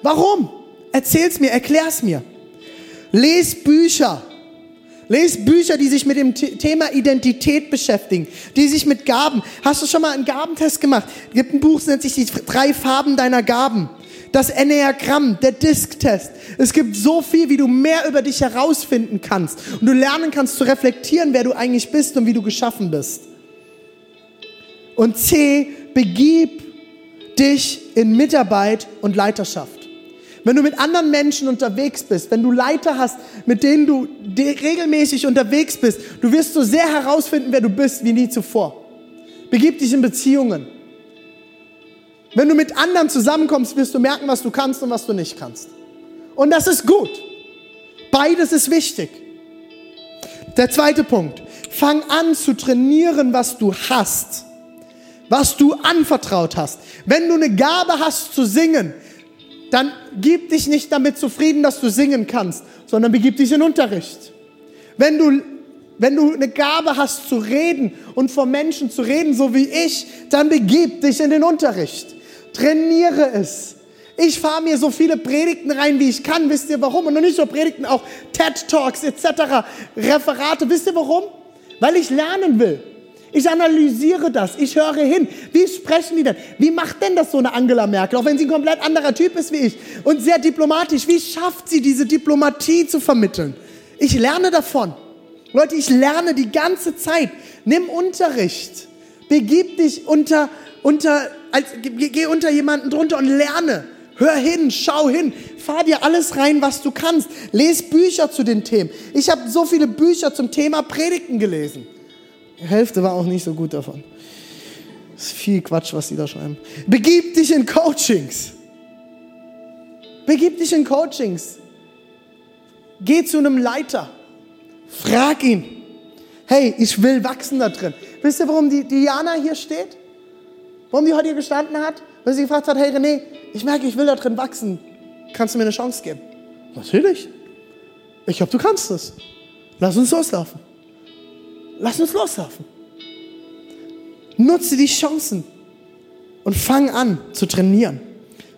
Warum? Erzähl's mir, erklär's mir. Les Bücher. Les Bücher, die sich mit dem Thema Identität beschäftigen, die sich mit Gaben. Hast du schon mal einen Gabentest gemacht? Es gibt ein Buch, das nennt sich die drei Farben deiner Gaben. Das Enneagramm, der Disc-Test. Es gibt so viel, wie du mehr über dich herausfinden kannst. Und du lernen kannst zu reflektieren, wer du eigentlich bist und wie du geschaffen bist. Und C, begib dich in Mitarbeit und Leiterschaft. Wenn du mit anderen Menschen unterwegs bist, wenn du Leiter hast, mit denen du regelmäßig unterwegs bist, du wirst so sehr herausfinden, wer du bist, wie nie zuvor. Begib dich in Beziehungen. Wenn du mit anderen zusammenkommst, wirst du merken, was du kannst und was du nicht kannst. Und das ist gut. Beides ist wichtig. Der zweite Punkt. Fang an zu trainieren, was du hast was du anvertraut hast. Wenn du eine Gabe hast zu singen, dann gib dich nicht damit zufrieden, dass du singen kannst, sondern begib dich in Unterricht. Wenn du wenn du eine Gabe hast zu reden und vor Menschen zu reden, so wie ich, dann begib dich in den Unterricht. Trainiere es. Ich fahre mir so viele Predigten rein, wie ich kann. Wisst ihr warum? Und nicht nur Predigten, auch TED Talks etc., Referate. Wisst ihr warum? Weil ich lernen will. Ich analysiere das, ich höre hin. Wie sprechen die denn? Wie macht denn das so eine Angela Merkel, auch wenn sie ein komplett anderer Typ ist wie ich und sehr diplomatisch? Wie schafft sie diese Diplomatie zu vermitteln? Ich lerne davon. Leute, ich lerne die ganze Zeit. Nimm Unterricht. Begib dich unter, unter, als, geh unter jemanden drunter und lerne. Hör hin, schau hin, fahr dir alles rein, was du kannst. Les Bücher zu den Themen. Ich habe so viele Bücher zum Thema Predigten gelesen. Hälfte war auch nicht so gut davon. Das ist viel Quatsch, was die da schreiben. Begib dich in Coachings. Begib dich in Coachings. Geh zu einem Leiter. Frag ihn. Hey, ich will wachsen da drin. Wisst ihr, warum die Diana hier steht? Warum die heute hier gestanden hat? Weil sie gefragt hat, hey René, ich merke, ich will da drin wachsen. Kannst du mir eine Chance geben? Natürlich. Ich glaube, du kannst es. Lass uns loslaufen. Lass uns loslaufen. Nutze die Chancen und fang an zu trainieren.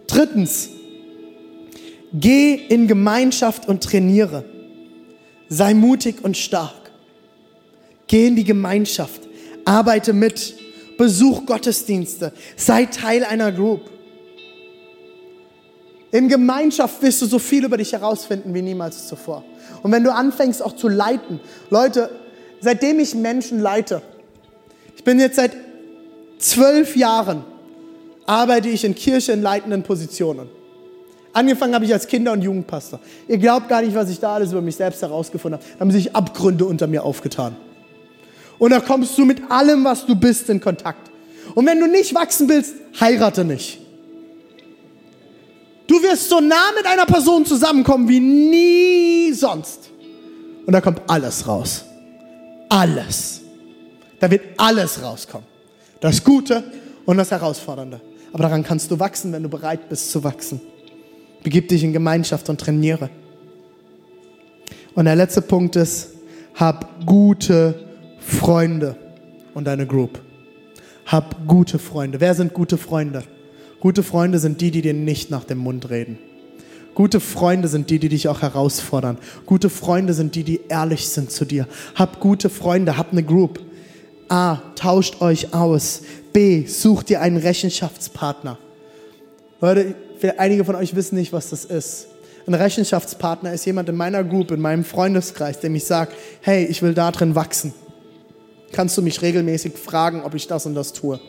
Drittens, geh in Gemeinschaft und trainiere. Sei mutig und stark. Geh in die Gemeinschaft. Arbeite mit. Besuch Gottesdienste. Sei Teil einer Group. In Gemeinschaft wirst du so viel über dich herausfinden wie niemals zuvor. Und wenn du anfängst auch zu leiten, Leute, seitdem ich Menschen leite, ich bin jetzt seit zwölf Jahren, arbeite ich in Kirche in leitenden Positionen. Angefangen habe ich als Kinder- und Jugendpastor. Ihr glaubt gar nicht, was ich da alles über mich selbst herausgefunden habe. Da haben sich Abgründe unter mir aufgetan. Und da kommst du mit allem, was du bist, in Kontakt. Und wenn du nicht wachsen willst, heirate nicht. Du wirst so nah mit einer Person zusammenkommen wie nie sonst. Und da kommt alles raus. Alles. Da wird alles rauskommen. Das Gute und das Herausfordernde. Aber daran kannst du wachsen, wenn du bereit bist zu wachsen. Begib dich in Gemeinschaft und trainiere. Und der letzte Punkt ist, hab gute Freunde und deine Group. Hab gute Freunde. Wer sind gute Freunde? Gute Freunde sind die, die dir nicht nach dem Mund reden. Gute Freunde sind die, die dich auch herausfordern. Gute Freunde sind die, die ehrlich sind zu dir. Hab gute Freunde, hab eine Group. A, tauscht euch aus. B, sucht dir einen Rechenschaftspartner. Leute, einige von euch wissen nicht, was das ist. Ein Rechenschaftspartner ist jemand in meiner Group, in meinem Freundeskreis, der mich sagt, hey, ich will da drin wachsen. Kannst du mich regelmäßig fragen, ob ich das und das tue?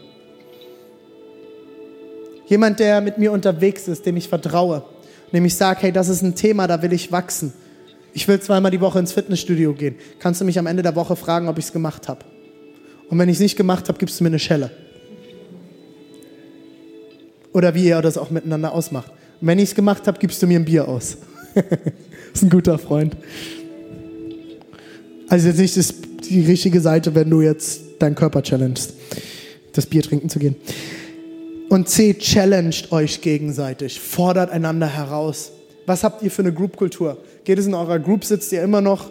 Jemand, der mit mir unterwegs ist, dem ich vertraue, dem ich sage, hey, das ist ein Thema, da will ich wachsen. Ich will zweimal die Woche ins Fitnessstudio gehen. Kannst du mich am Ende der Woche fragen, ob ich es gemacht habe? Und wenn ich es nicht gemacht habe, gibst du mir eine Schelle. Oder wie ihr das auch miteinander ausmacht. Und wenn ich es gemacht habe, gibst du mir ein Bier aus. das ist ein guter Freund. Also jetzt nicht das, die richtige Seite, wenn du jetzt deinen Körper challengest, das Bier trinken zu gehen. Und C, challenged euch gegenseitig, fordert einander heraus. Was habt ihr für eine Groupkultur? Geht es in eurer Group, sitzt ihr immer noch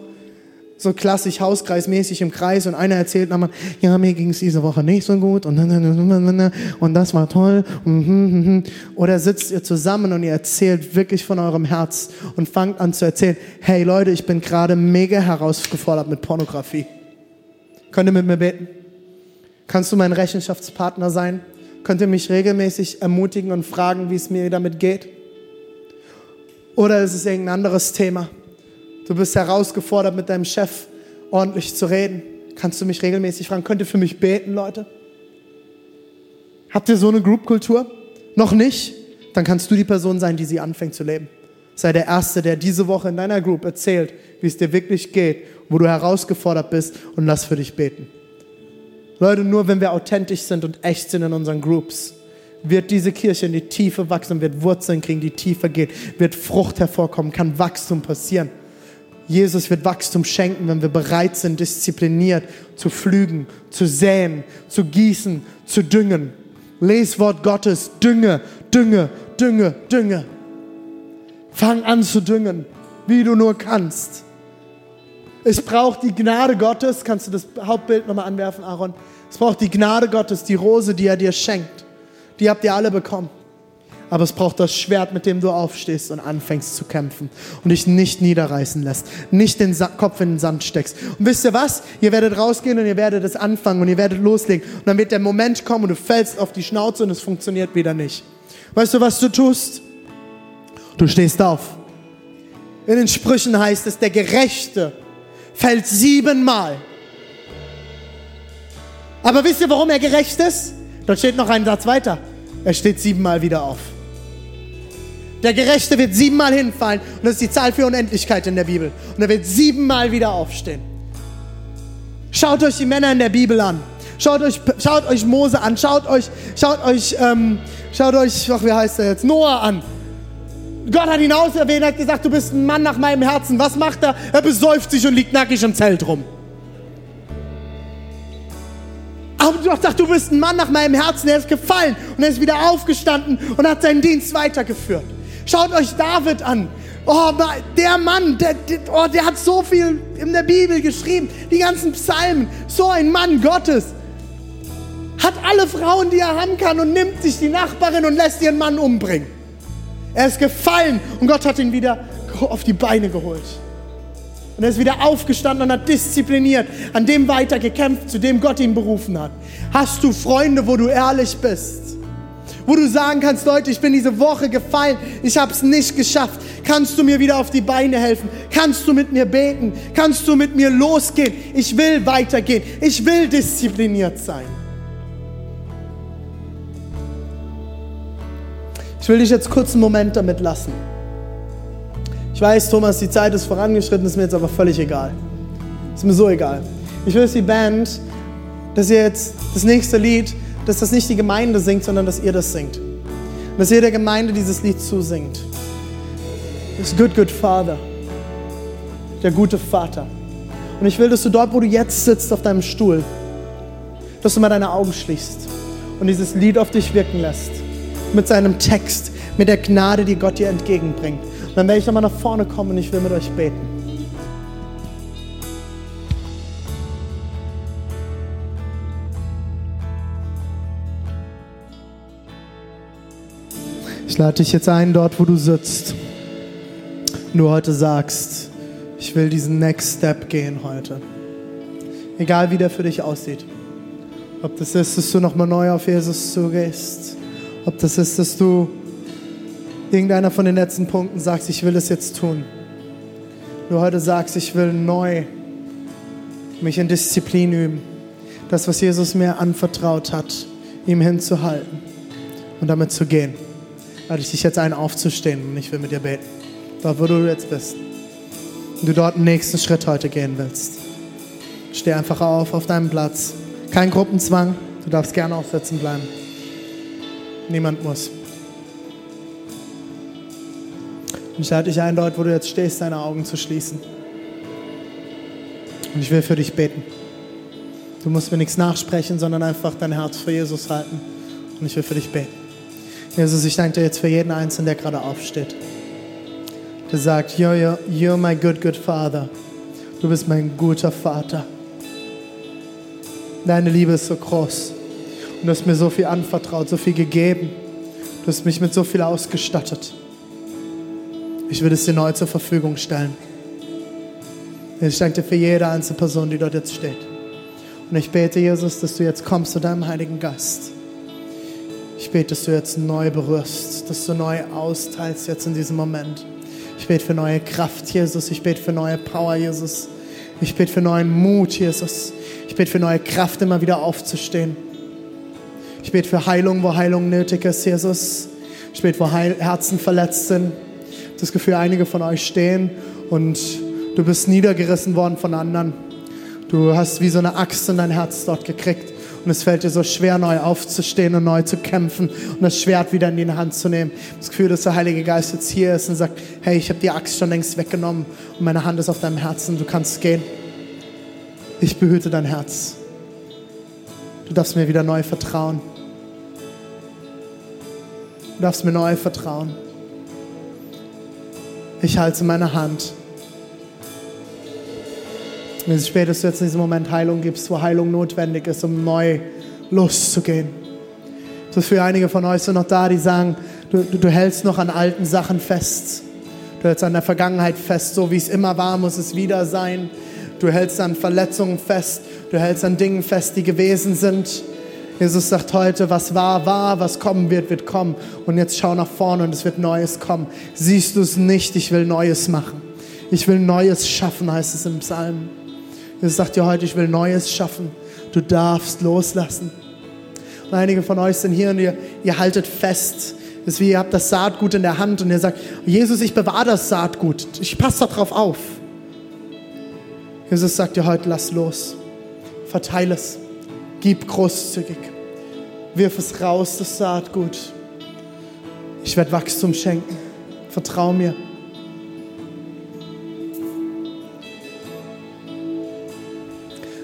so klassisch hauskreismäßig im Kreis und einer erzählt nochmal, ja, mir ging es diese Woche nicht so gut und, und das war toll. Oder sitzt ihr zusammen und ihr erzählt wirklich von eurem Herz und fangt an zu erzählen, hey Leute, ich bin gerade mega herausgefordert mit Pornografie. Könnt ihr mit mir beten? Kannst du mein Rechenschaftspartner sein? Könnt ihr mich regelmäßig ermutigen und fragen, wie es mir damit geht? Oder ist es irgendein anderes Thema? Du bist herausgefordert, mit deinem Chef ordentlich zu reden. Kannst du mich regelmäßig fragen, könnt ihr für mich beten, Leute? Habt ihr so eine Groupkultur? Noch nicht? Dann kannst du die Person sein, die sie anfängt zu leben. Sei der Erste, der diese Woche in deiner Group erzählt, wie es dir wirklich geht, wo du herausgefordert bist und lass für dich beten. Leute, nur wenn wir authentisch sind und echt sind in unseren Groups, wird diese Kirche in die Tiefe wachsen, wird Wurzeln kriegen, die tiefer gehen, wird Frucht hervorkommen, kann Wachstum passieren. Jesus wird Wachstum schenken, wenn wir bereit sind, diszipliniert zu pflügen, zu säen, zu gießen, zu düngen. Les Wort Gottes, dünge, dünge, dünge, dünge. Fang an zu düngen, wie du nur kannst. Es braucht die Gnade Gottes. Kannst du das Hauptbild nochmal anwerfen, Aaron? Es braucht die Gnade Gottes, die Rose, die er dir schenkt. Die habt ihr alle bekommen. Aber es braucht das Schwert, mit dem du aufstehst und anfängst zu kämpfen und dich nicht niederreißen lässt, nicht den Sa Kopf in den Sand steckst. Und wisst ihr was? Ihr werdet rausgehen und ihr werdet es anfangen und ihr werdet loslegen. Und dann wird der Moment kommen und du fällst auf die Schnauze und es funktioniert wieder nicht. Weißt du, was du tust? Du stehst auf. In den Sprüchen heißt es, der Gerechte fällt siebenmal. Aber wisst ihr, warum er gerecht ist? Dort steht noch ein Satz weiter. Er steht siebenmal wieder auf. Der Gerechte wird siebenmal hinfallen und das ist die Zahl für Unendlichkeit in der Bibel. Und er wird siebenmal wieder aufstehen. Schaut euch die Männer in der Bibel an. Schaut euch, schaut euch Mose an. Schaut euch, schaut euch, ähm, schaut euch, ach, wie heißt er jetzt? Noah an. Gott hat ihn auserwählt, hat gesagt, du bist ein Mann nach meinem Herzen. Was macht er? Er besäuft sich und liegt nackig im Zelt rum. Aber hast gesagt, du bist ein Mann nach meinem Herzen. Er ist gefallen und er ist wieder aufgestanden und hat seinen Dienst weitergeführt. Schaut euch David an. Oh, der Mann, der, der, oh, der hat so viel in der Bibel geschrieben. Die ganzen Psalmen. So ein Mann Gottes. Hat alle Frauen, die er haben kann und nimmt sich die Nachbarin und lässt ihren Mann umbringen. Er ist gefallen und Gott hat ihn wieder auf die Beine geholt. Und er ist wieder aufgestanden und hat diszipliniert, an dem weiter gekämpft, zu dem Gott ihn berufen hat. Hast du Freunde, wo du ehrlich bist? Wo du sagen kannst, Leute, ich bin diese Woche gefallen, ich habe es nicht geschafft. Kannst du mir wieder auf die Beine helfen? Kannst du mit mir beten? Kannst du mit mir losgehen? Ich will weitergehen. Ich will diszipliniert sein. Ich will dich jetzt kurz einen Moment damit lassen. Ich weiß, Thomas, die Zeit ist vorangeschritten, ist mir jetzt aber völlig egal. Ist mir so egal. Ich will, dass die Band, dass ihr jetzt das nächste Lied, dass das nicht die Gemeinde singt, sondern dass ihr das singt. Und dass ihr der Gemeinde dieses Lied zusingt. Das Good, Good Father. Der gute Vater. Und ich will, dass du dort, wo du jetzt sitzt, auf deinem Stuhl, dass du mal deine Augen schließt und dieses Lied auf dich wirken lässt mit seinem Text, mit der Gnade, die Gott dir entgegenbringt. Und dann werde ich nochmal nach vorne kommen und ich will mit euch beten. Ich lade dich jetzt ein, dort wo du sitzt. Du heute sagst, ich will diesen Next Step gehen heute. Egal wie der für dich aussieht. Ob das ist, dass du nochmal neu auf Jesus zugehst ob das ist, dass du irgendeiner von den letzten Punkten sagst, ich will es jetzt tun. Du heute sagst, ich will neu mich in Disziplin üben. Das, was Jesus mir anvertraut hat, ihm hinzuhalten und damit zu gehen. Lade ich dich jetzt ein, aufzustehen und ich will mit dir beten. Dort, wo du jetzt bist. Und du dort den nächsten Schritt heute gehen willst. Steh einfach auf, auf deinem Platz. Kein Gruppenzwang. Du darfst gerne aufsetzen bleiben. Niemand muss. Und ich lade dich ein, dort, wo du jetzt stehst, deine Augen zu schließen. Und ich will für dich beten. Du musst mir nichts nachsprechen, sondern einfach dein Herz für Jesus halten. Und ich will für dich beten. Jesus, ich danke dir jetzt für jeden Einzelnen, der gerade aufsteht. Der sagt, you're, you're, you're my good, good Father. Du bist mein guter Vater. Deine Liebe ist so groß. Und du hast mir so viel anvertraut, so viel gegeben. Du hast mich mit so viel ausgestattet. Ich will es dir neu zur Verfügung stellen. Ich danke dir für jede einzelne Person, die dort jetzt steht. Und ich bete, Jesus, dass du jetzt kommst zu deinem Heiligen Geist. Ich bete, dass du jetzt neu berührst, dass du neu austeilst jetzt in diesem Moment. Ich bete für neue Kraft, Jesus. Ich bete für neue Power, Jesus. Ich bete für neuen Mut, Jesus. Ich bete für neue Kraft, immer wieder aufzustehen. Ich bete für Heilung, wo Heilung nötig ist, Jesus. Ich bete, wo Heil Herzen verletzt sind. Das Gefühl, einige von euch stehen und du bist niedergerissen worden von anderen. Du hast wie so eine Axt in dein Herz dort gekriegt. Und es fällt dir so schwer, neu aufzustehen und neu zu kämpfen und das Schwert wieder in die Hand zu nehmen. Das Gefühl, dass der Heilige Geist jetzt hier ist und sagt, hey, ich habe die Axt schon längst weggenommen und meine Hand ist auf deinem Herzen, du kannst gehen. Ich behüte dein Herz. Du darfst mir wieder neu vertrauen. Du darfst mir neu vertrauen. Ich halte meine Hand. Und spätestens jetzt in diesem Moment Heilung gibst, wo Heilung notwendig ist, um neu loszugehen. So für einige von euch sind noch da, die sagen, du, du, du hältst noch an alten Sachen fest. Du hältst an der Vergangenheit fest, so wie es immer war, muss es wieder sein. Du hältst an Verletzungen fest, du hältst an Dingen fest, die gewesen sind. Jesus sagt heute, was war, war, was kommen wird, wird kommen. Und jetzt schau nach vorne und es wird Neues kommen. Siehst du es nicht, ich will Neues machen. Ich will Neues schaffen, heißt es im Psalm. Jesus sagt dir heute, ich will Neues schaffen. Du darfst loslassen. Und einige von euch sind hier und ihr, ihr haltet fest. Es ist wie, ihr habt das Saatgut in der Hand und ihr sagt, Jesus, ich bewahre das Saatgut. Ich passe darauf auf. Jesus sagt dir heute, lass los. Verteile es. Gib großzügig. Wirf es raus, das Saatgut. Ich werde Wachstum schenken. Vertrau mir.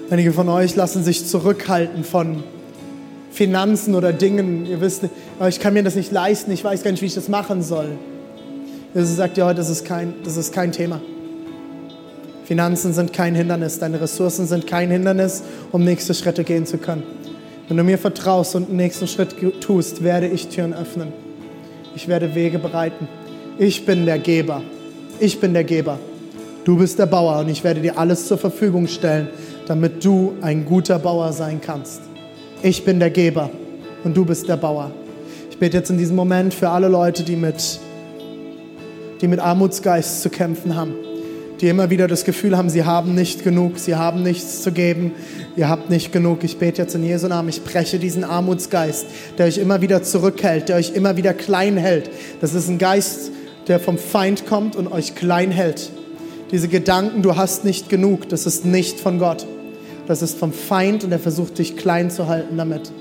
Einige von euch lassen sich zurückhalten von Finanzen oder Dingen. Ihr wisst, ich kann mir das nicht leisten, ich weiß gar nicht, wie ich das machen soll. Jesus sagt dir heute, das ist kein, das ist kein Thema. Finanzen sind kein Hindernis, deine Ressourcen sind kein Hindernis, um nächste Schritte gehen zu können. Wenn du mir vertraust und den nächsten Schritt tust, werde ich Türen öffnen. Ich werde Wege bereiten. Ich bin der Geber. Ich bin der Geber. Du bist der Bauer und ich werde dir alles zur Verfügung stellen, damit du ein guter Bauer sein kannst. Ich bin der Geber und du bist der Bauer. Ich bete jetzt in diesem Moment für alle Leute, die mit, die mit Armutsgeist zu kämpfen haben die immer wieder das Gefühl haben, sie haben nicht genug, sie haben nichts zu geben, ihr habt nicht genug. Ich bete jetzt in Jesu Namen, ich breche diesen Armutsgeist, der euch immer wieder zurückhält, der euch immer wieder klein hält. Das ist ein Geist, der vom Feind kommt und euch klein hält. Diese Gedanken, du hast nicht genug, das ist nicht von Gott. Das ist vom Feind und er versucht dich klein zu halten damit.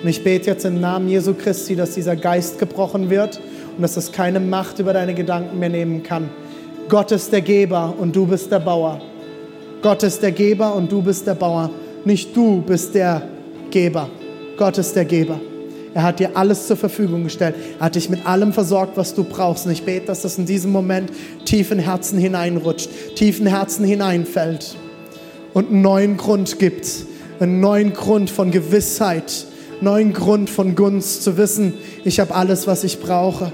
Und ich bete jetzt im Namen Jesu Christi, dass dieser Geist gebrochen wird und dass das keine Macht über deine Gedanken mehr nehmen kann. Gott ist der Geber und du bist der Bauer. Gott ist der Geber und du bist der Bauer. Nicht du bist der Geber. Gott ist der Geber. Er hat dir alles zur Verfügung gestellt. Er hat dich mit allem versorgt, was du brauchst. Und ich bete, dass das in diesem Moment tief in Herzen hineinrutscht, tief in Herzen hineinfällt und einen neuen Grund gibt. Einen neuen Grund von Gewissheit, einen neuen Grund von Gunst, zu wissen, ich habe alles, was ich brauche.